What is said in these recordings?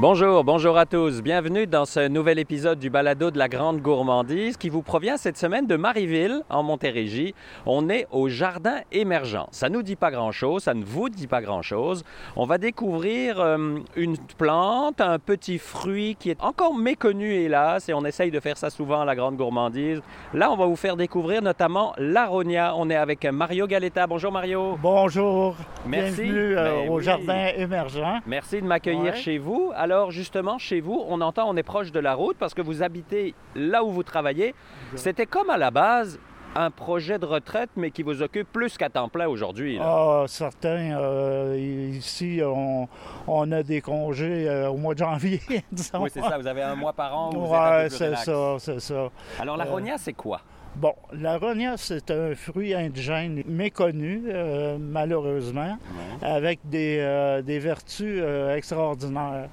Bonjour, bonjour à tous. Bienvenue dans ce nouvel épisode du balado de la Grande Gourmandise qui vous provient cette semaine de Marieville, en Montérégie. On est au Jardin émergent. Ça nous dit pas grand-chose, ça ne vous dit pas grand-chose. On va découvrir euh, une plante, un petit fruit qui est encore méconnu, hélas, et on essaye de faire ça souvent à la Grande Gourmandise. Là, on va vous faire découvrir notamment l'aronia. On est avec Mario Galetta. Bonjour Mario. Bonjour. Merci. Bienvenue euh, Ben au oui. Jardin émergent. Merci de m'accueillir Ouais. chez vous. Alors justement, chez vous, on entend, on est proche de la route parce que vous habitez là où vous travaillez. C'était comme à la base un projet de retraite, mais qui vous occupe plus qu'à temps plein aujourd'hui. Ah, certains, euh, ici, on, on a des congés euh, au mois de janvier, disons. Oui, c'est ça. Vous avez un mois par an plus c'est ça, c'est ça. Alors l'aronia, c'est quoi? Bon, l'aronia, c'est un fruit indigène méconnu, euh, malheureusement, avec des, euh, des vertus euh, extraordinaires.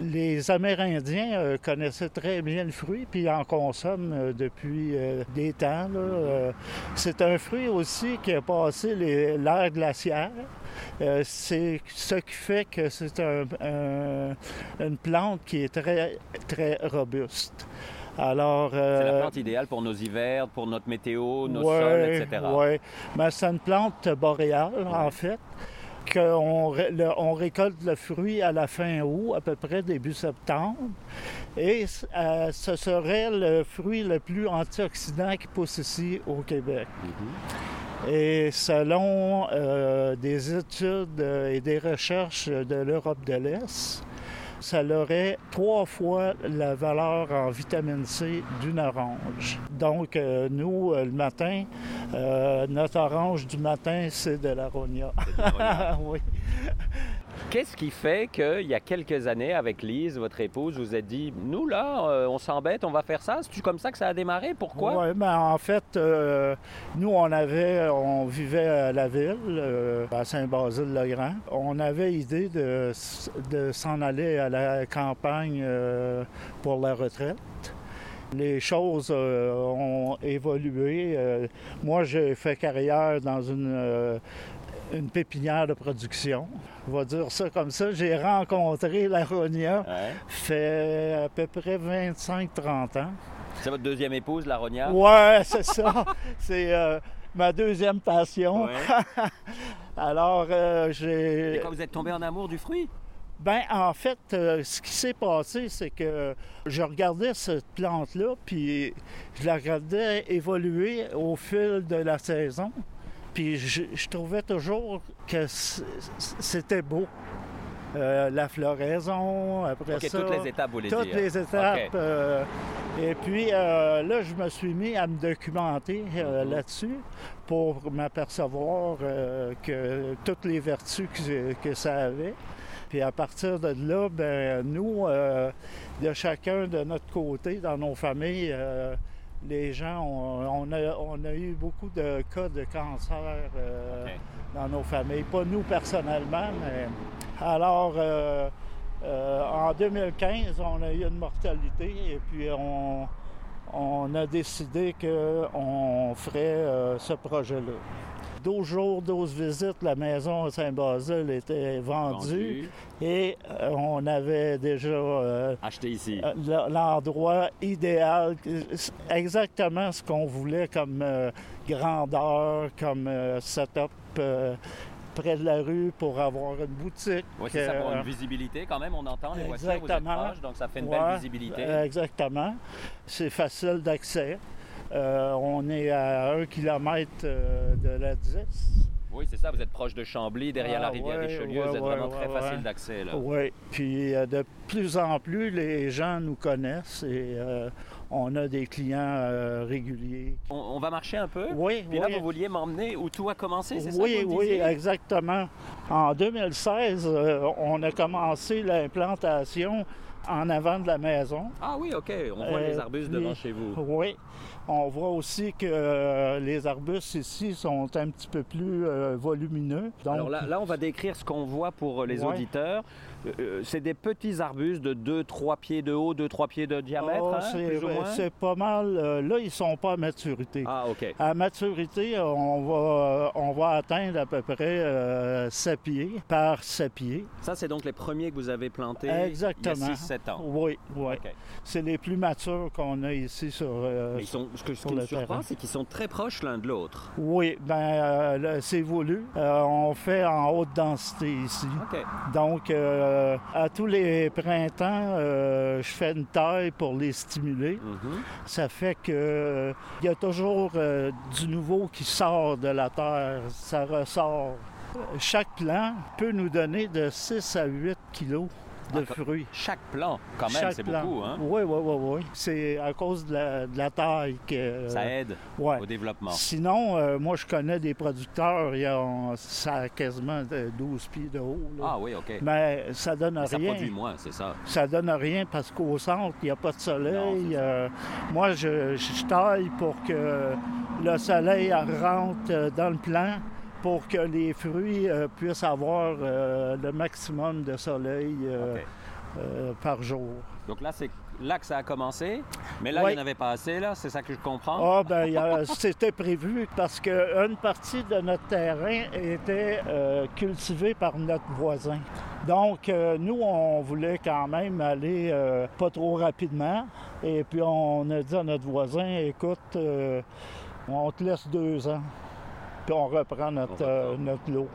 Les Amérindiens connaissaient très bien le fruit, puis en consomment depuis des temps. c'est un fruit aussi qui a passé les- l'ère glaciaire. Euh, c'est ce qui fait que c'est un- un- une plante qui est très, très robuste. Alors, C'est la euh, plante idéale pour nos hivers, pour notre météo, nos Ouais, sols, etc. ouais. Mais c'est une plante boréale, en fait, qu'on ré- le- on récolte le fruit à la fin août, à peu près début septembre. Et euh, ce serait le fruit le plus antioxydant qui pousse ici au Québec. Mhm. Et selon euh, des études et des recherches de l'Europe de l'Est, ça aurait trois fois la valeur en vitamine C d'une orange. Donc, euh, nous, euh, le matin, euh, notre orange du matin, c'est de l'aronia. Oui. Qu'est-ce qui fait qu'il y a quelques années, avec Lise, votre épouse, vous êtes dit, nous là, euh, on s'embête, on va faire ça? C'est-tu comme ça que ça a démarré? Pourquoi? Ouais, ben, en fait, euh, nous, on vivait à la ville, euh, à Saint-Basile-le-Grand. On avait idée de, s'en aller à la campagne pour la retraite. Les choses ont évolué. Moi, j'ai fait carrière dans une, une pépinière de production. On va dire ça comme ça. J'ai rencontré l'aronia Ouais. fait à peu près 25-30 ans. C'est votre deuxième épouse, l'aronia? Ouais, c'est ça. C'est euh, ma deuxième passion. Ouais. Alors, euh, Et j'ai. quand vous êtes tombé en amour du fruit? Ben, en fait, euh, ce qui s'est passé, c'est que je regardais cette plante-là, puis je la regardais évoluer au fil de la saison. Puis je, je trouvais toujours que c'était beau. Euh, la floraison, après ça. toutes les étapes, vous voulez Toutes dire. les étapes. Euh, et puis euh, là, je me suis mis à me documenter Mhm. là-dessus pour m'apercevoir que toutes les vertus que, que ça avait. Puis à partir de là, ben, nous, de chacun de notre côté, dans nos familles, les gens, on, on a, on a eu beaucoup de cas de cancer euh, dans nos familles. Pas nous personnellement, mais. Alors, euh, euh, en 2015, on a eu une mortalité et puis on, on a décidé qu'on ferait ce projet-là. 12 jours, 12 visites, la maison Saint-Basile était vendue Vendu, et euh, on avait déjà euh, acheté ici. euh, l'endroit idéal, exactement ce qu'on voulait comme euh, grandeur, comme setup près de la rue pour avoir une boutique. Oui, c'est ça, pour une visibilité quand même, on entend les voitures, vous êtes Exactement. donc ça fait une Ouais, belle visibilité. exactement. C'est facile d'accès. Euh, on est à un kilomètre euh, de la 10. Oui, c'est ça, vous êtes proche de Chambly, derrière Ah, la rivière ouais, Richelieu, ouais, vous êtes ouais, vraiment très facile d'accès. Oui, puis euh, de plus en plus, les gens nous connaissent et euh, on a des clients euh, réguliers. On, on va marcher un peu? Oui, Puis là, vous vouliez m'emmener où tout a commencé, c'est ça? Oui, que vous me oui, exactement. En 2016, euh, on a commencé l'implantation en avant de la maison. Ah oui, OK. On voit Euh, les arbustes puis- devant chez vous. Oui. On voit aussi que euh, les arbustes ici sont un petit peu plus euh, volumineux. Donc, Alors là, là, on va décrire ce qu'on voit pour euh, les Ouais. auditeurs. Euh, euh, c'est des petits arbustes de 2-3 pieds de haut, 2-3 pieds de diamètre, oh, hein, c'est pas mal. euh, là, ils sont pas à maturité. Ah, OK. À maturité, on va, on va atteindre à peu près euh, 7 pieds par 7 pieds. Ça, c'est donc les premiers que vous avez plantés Exactement. il y a 6-7 ans. Oui, oui. C'est les plus matures qu'on a ici sur. euh, Mais ils sont, ce, que, ce qui me surprend, c'est qu'ils sont très proches l'un de l'autre. Oui, ben euh, c'est voulu. Euh, on fait en haute densité ici. Donc, euh, à tous les printemps, euh, je fais une taille pour les stimuler. Mhm. Ça fait que il y a toujours du nouveau qui sort de la terre. Ça ressort. Chaque plant peut nous donner de 6 à 8 kilos de Ah, fruits. Chaque plan, quand même, c'est plant. beaucoup. Hein? Oui, oui, oui, oui. C'est à cause de la, de la taille que. Ça aide ouais. au développement. Sinon, euh, moi, je connais des producteurs, ils ont, ça a quasiment de 12 pieds de haut. là. Ah oui, OK. Mais ça donne Mais ça rien. produit moins, c'est ça. Ça donne rien parce qu'au centre, il n'y a pas de soleil. Euh, moi, je, je taille pour que le soleil rentre euh, dans le plant pour que les fruits euh, puissent avoir euh, le maximum de soleil euh, par jour. Donc là, c'est là que ça a commencé. Mais là, il n'y en avait pas assez, là. C'est ça que je comprends. Ah, ben, c'était prévu parce qu'une partie de notre terrain était euh, cultivée par notre voisin. Donc, euh, nous, on voulait quand même aller euh, pas trop rapidement. Et puis, on a dit à notre voisin, écoute, on te laisse deux ans, puis on reprend notre, euh, notre lot.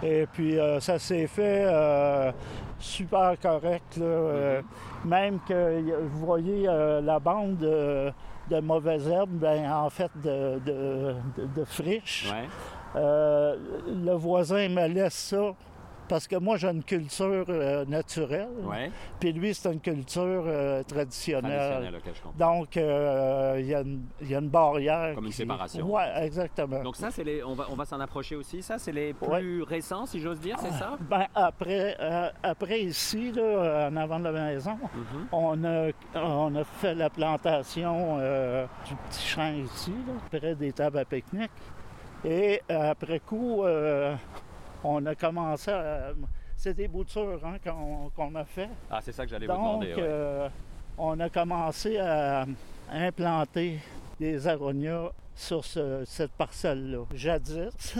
Et puis, euh, ça s'est fait euh, super correct. là. Euh, Même que vous voyez la bande de, de mauvaises herbes, ben, en fait, de, de, friches. Ouais. Le voisin me laisse ça parce que moi, j'ai une culture euh, naturelle. Ouais. Puis lui, c'est une culture euh, traditionnelle. Traditionnel, OK, je. Donc, euh, il y, a une- il y a une barrière. Comme une qui- séparation. Oui, exactement. Donc ça, c'est les... on va, on va s'en approcher aussi. Ça, c'est les plus récents, si j'ose dire, c'est ça? Ben, après, après ici, là, en avant de la maison, Mhm. on, a, on a fait la plantation du petit champ ici, là, près des tables à pique-nique. Et après coup, euh, on a commencé à. C'est des boutures hein, qu'on a fait. Ah, c'est ça que j'allais vous Donc, demander. ouais. euh, on a commencé à implanter des aronias sur ce- cette parcelle-là. Jadis,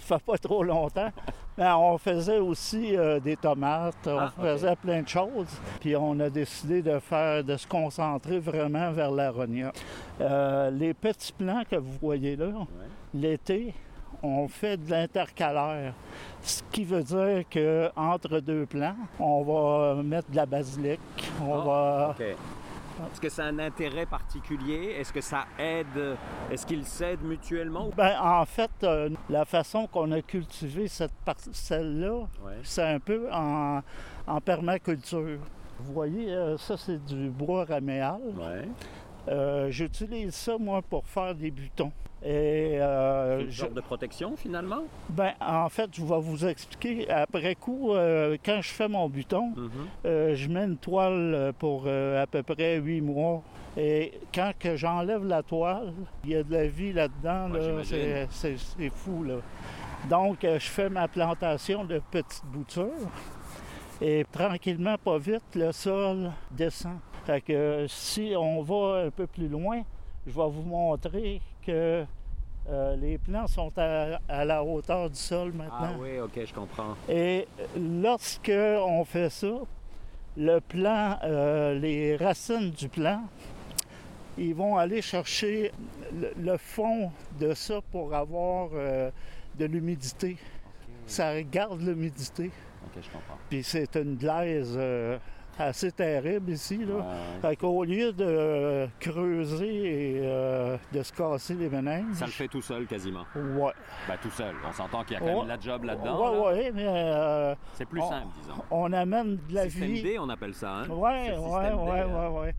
ça fait pas trop longtemps, mais on faisait aussi euh, des tomates, on Ah, faisait plein de choses. Puis on a décidé de faire, de se concentrer vraiment vers l'aronia. Euh, les petits plants que vous voyez là, l'été, on fait de l'intercalaire. Ce qui veut dire que entre deux plants, on va mettre de la basilic, on Ah, va. Est-ce que ça a un intérêt particulier? Est-ce que ça aide? Est-ce qu'ils s'aident mutuellement? Ben, en fait, euh, la façon qu'on a cultivé cette parcelle-là, Ouais. c'est un peu en, en permaculture. Vous voyez, euh, ça, c'est du bois raméal. Ouais. Euh, J'utilise ça, moi, pour faire des butons. Et euh, Une je- sorte de protection, finalement? ben, en fait, je vais vous expliquer. Après coup, euh, quand je fais mon buton, Mhm. Euh, je mets une toile pour euh, à peu près huit mois. Et quand que j'enlève la toile, il y a de la vie là-dedans. Là. c'est, fou. Là. Donc, je fais ma plantation de petites boutures. Et tranquillement, pas vite, le sol descend. Fait que si on va un peu plus loin, je vais vous montrer que euh, les plants sont à, à la hauteur du sol Ah maintenant. oui, OK, je comprends. Et lorsque on fait ça, le plant, euh, les racines du plant, ils vont aller chercher le, le fond de ça pour avoir euh, de l'humidité. Ça garde l'humidité. OK, je comprends. Puis c'est une glaise assez terrible ici. Là. Ouais. Fait qu'au lieu de creuser et euh, de se casser les méninges, Ça le fait tout seul, quasiment. ouais. Ben, tout seul. On s'entend qu'il y a quand Ouais. même de la job là-dedans. Ouais, là. ouais, mais euh, C'est plus On- simple, disons. on amène de la Système vie. D, on appelle ça, hein? Oui, C'est le oui, système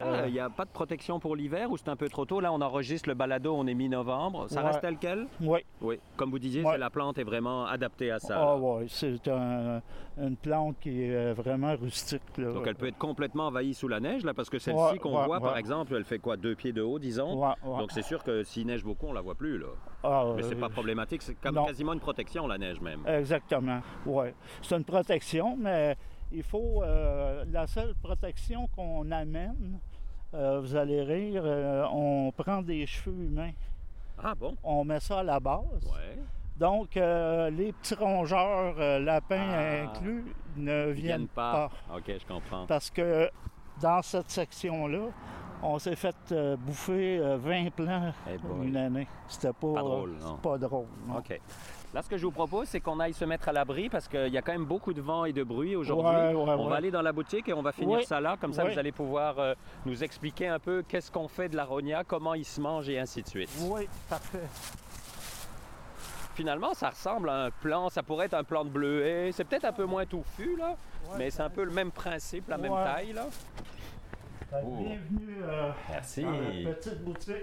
Ah, Il n'y a pas de protection pour l'hiver ou c'est un peu trop tôt? Là, on enregistre le balado, on est mi-novembre. Ça Ouais. reste tel quel? Oui. Oui. Comme vous disiez, Ouais. la plante est vraiment adaptée à ça. Ah oui, c'est un- une plante qui est euh, vraiment rustique. là. Donc elle peut être complètement envahie sous la neige, là, parce que celle-ci Ouais, qu'on voit, par exemple, elle fait quoi? Deux pieds de haut, disons? Donc c'est sûr que s'il neige beaucoup, on la voit plus, là. Ah, Mais c'est euh, pas problématique, c'est comme non. quasiment une protection, la neige même. Exactement, oui. C'est une protection, mais il faut... euh, la seule protection qu'on amène, euh, vous allez rire, euh, on prend des cheveux humains, Ah bon? on met ça à la base. Ouais. Donc, euh, les petits rongeurs, lapins Ah. inclus, ne viennent viennent pas. pas. OK, je comprends. Parce que dans cette section-là, on s'est fait euh, bouffer euh, 20 plants Eh boy. une année. C'était pas, Pas drôle, non. pas drôle. non. OK. Là, ce que je vous propose, c'est qu'on aille se mettre à l'abri parce qu'il y a quand même beaucoup de vent et de bruit aujourd'hui. Ouais, ouais, on ouais. va aller dans la boutique et on va finir ça là. Comme ça, vous allez pouvoir euh, nous expliquer un peu qu'est-ce qu'on fait de l'aronia, comment il se mange et ainsi de suite. Oui, parfait. Finalement, ça ressemble à un plan. Ça pourrait être un plan de bleuet. C'est peut-être un peu moins touffu, là, mais c'est un peu le même principe, la même taille, là. Oh. Bienvenue euh, Merci. dans la petite boutique.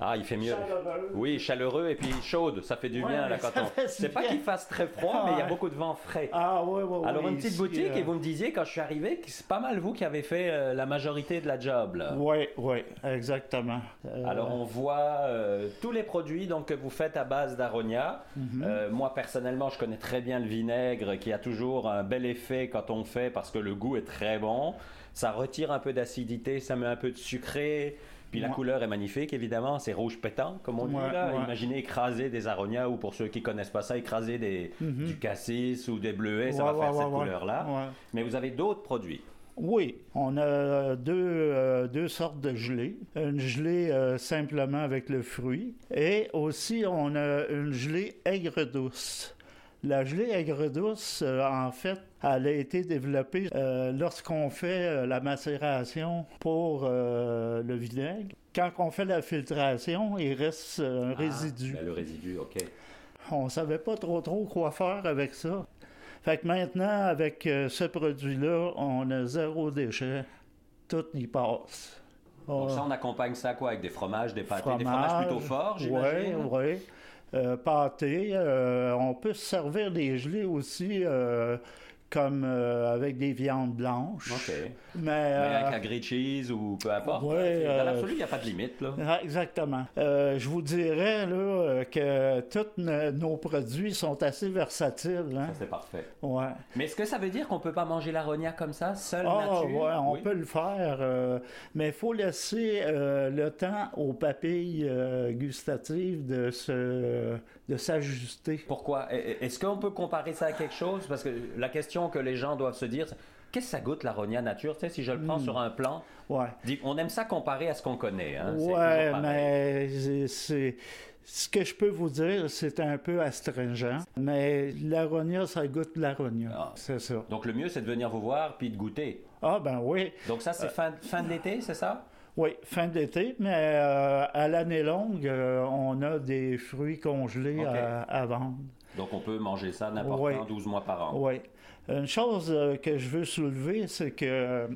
Ah, il fait mieux. Chaleureuse. Oui, chaleureux et puis chaude, ça fait du Ouais, bien là quand on. C'est pas qu'il fasse très froid, mais il y a Ouais. beaucoup de vent frais. Ah oui, oui. Alors une petite boutique euh, et vous me disiez quand je suis arrivé que c'est pas mal vous qui avez fait euh, la majorité de la job. Là. Oui, oui, exactement. Euh, Alors on voit euh, tous les produits donc que vous faites à base d'aronia. Mhm. Euh, moi personnellement je connais très bien le vinaigre qui a toujours un bel effet quand on fait parce que le goût est très bon. Ça retire un peu d'acidité, ça met un peu de sucré. Puis la Ouais. couleur est magnifique évidemment, c'est rouge pétant comme on dit Ouais, là. ouais. Imaginez écraser des aronias ou pour ceux qui connaissent pas ça, écraser des, Mhm. du cassis ou des bleuets, ça va faire cette ouais, ouais. couleur là. Ouais. Mais vous avez d'autres produits? Oui, on a deux, euh, deux sortes de gelée. Une gelée euh, simplement avec le fruit et aussi on a une gelée aigre douce. La gelée aigre douce, euh, en fait, elle a été développée euh, lorsqu'on fait euh, la macération pour le vinaigre. Quand on fait la filtration, il reste un résidu. Ben, le résidu, ok. On savait pas trop trop quoi faire avec ça. Fait que maintenant, avec ce produit-là, on a zéro déchet. Tout y passe. Donc Ah, ça, on accompagne ça quoi Avec des fromages, des pâtés, des fromages plutôt forts, Oui, j'imagine oui. Pâté, euh, on peut se servir des gelées aussi euh, comme euh, avec des viandes blanches. Ok. Mais, Mais euh, avec la grilled cheese ou peu importe. ouais, Dans euh, l'absolu, il n'y a pas de limite. Là. Ah, Exactement. Je vous dirais là, que tous no- nos produits sont assez versatiles. Hein? Ça, c'est parfait. Ouais. Mais est-ce que ça veut dire qu'on peut pas manger l'aronia comme ça, seul Ah, nature? ouais, on Oui. peut le faire, euh, mais il faut laisser euh, le temps aux papilles euh, gustatives de se, de s'ajuster. Pourquoi? E- Est-ce qu'on peut comparer ça à quelque chose? Parce que la question que les gens doivent se dire, c'est qu'est-ce que ça goûte l'aronia nature? Tu sais, si je le prends Hmm. sur un plan, Ouais. on aime ça comparer à ce qu'on connaît. Hein? Ouais, mais c'est- ce que je peux vous dire, c'est un peu astringent, mais l'aronia, ça goûte l'aronia, Ah. c'est ça. Donc le mieux, c'est de venir vous voir puis de goûter. Ah ben oui, Donc ça, c'est fin, fin de l'été, c'est ça? Oui, fin d'été, mais euh, à l'année longue, euh, on a des fruits congelés à, à vendre. Donc on peut manger ça n'importe Oui. quand, 12 mois par an. Oui. Une chose euh, que je veux soulever, c'est que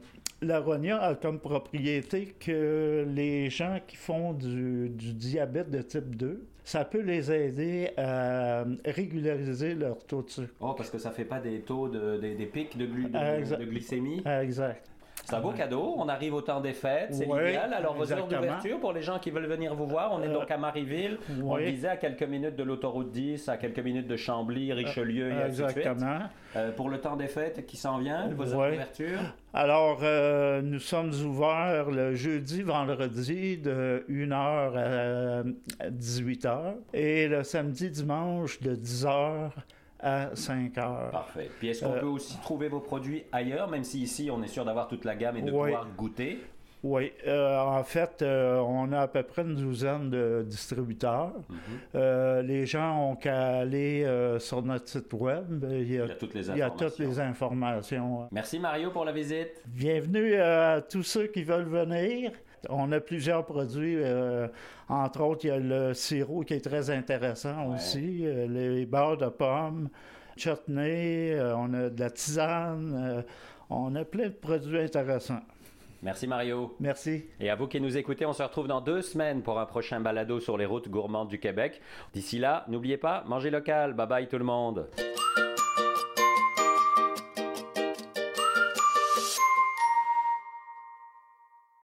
l'aronia a comme propriété que les gens qui font du, du diabète de type 2, ça peut les aider à régulariser leur taux de sucre. Oh, parce que ça fait pas des taux, de, des, des pics de, glu- de- de glycémie? Exact. C'est un beau cadeau. On arrive au temps des fêtes, c'est Ouais, l'idéal. Alors, vos heures d'ouverture pour les gens qui veulent venir vous voir, on est Euh, donc à Marieville. On le disait à quelques minutes de l'autoroute 10, à quelques minutes de Chambly, Richelieu et ainsi de suite. Exactement. Euh, pour le temps des fêtes qui s'en vient, vos heures d'ouverture? Alors, euh, nous sommes ouverts le jeudi, vendredi de 1h à 18h et le samedi, dimanche de 10h à 5h. Parfait. Puis est-ce qu'on Euh, peut aussi trouver vos produits ailleurs, même si ici on est sûr d'avoir toute la gamme et de Ouais. pouvoir goûter? Oui, euh, en fait, euh, on a à peu près une douzaine de distributeurs. Mhm. Euh, les gens ont qu'à aller sur notre site web. Il y a, Il y a toutes les il y a informations. toutes les informations. Merci Mario pour la visite. Bienvenue à tous ceux qui veulent venir. On a plusieurs produits. euh, entre autres, il y a le sirop qui est très intéressant Ouais. aussi. euh, les beurres de pommes, chutney, euh, on a de la tisane. on a plein de produits intéressants. Merci Mario. Merci. Et à vous qui nous écoutez, on se retrouve dans deux semaines pour un prochain balado sur les routes gourmandes du Québec. D'ici là, n'oubliez pas, mangez local. Bye bye tout le monde.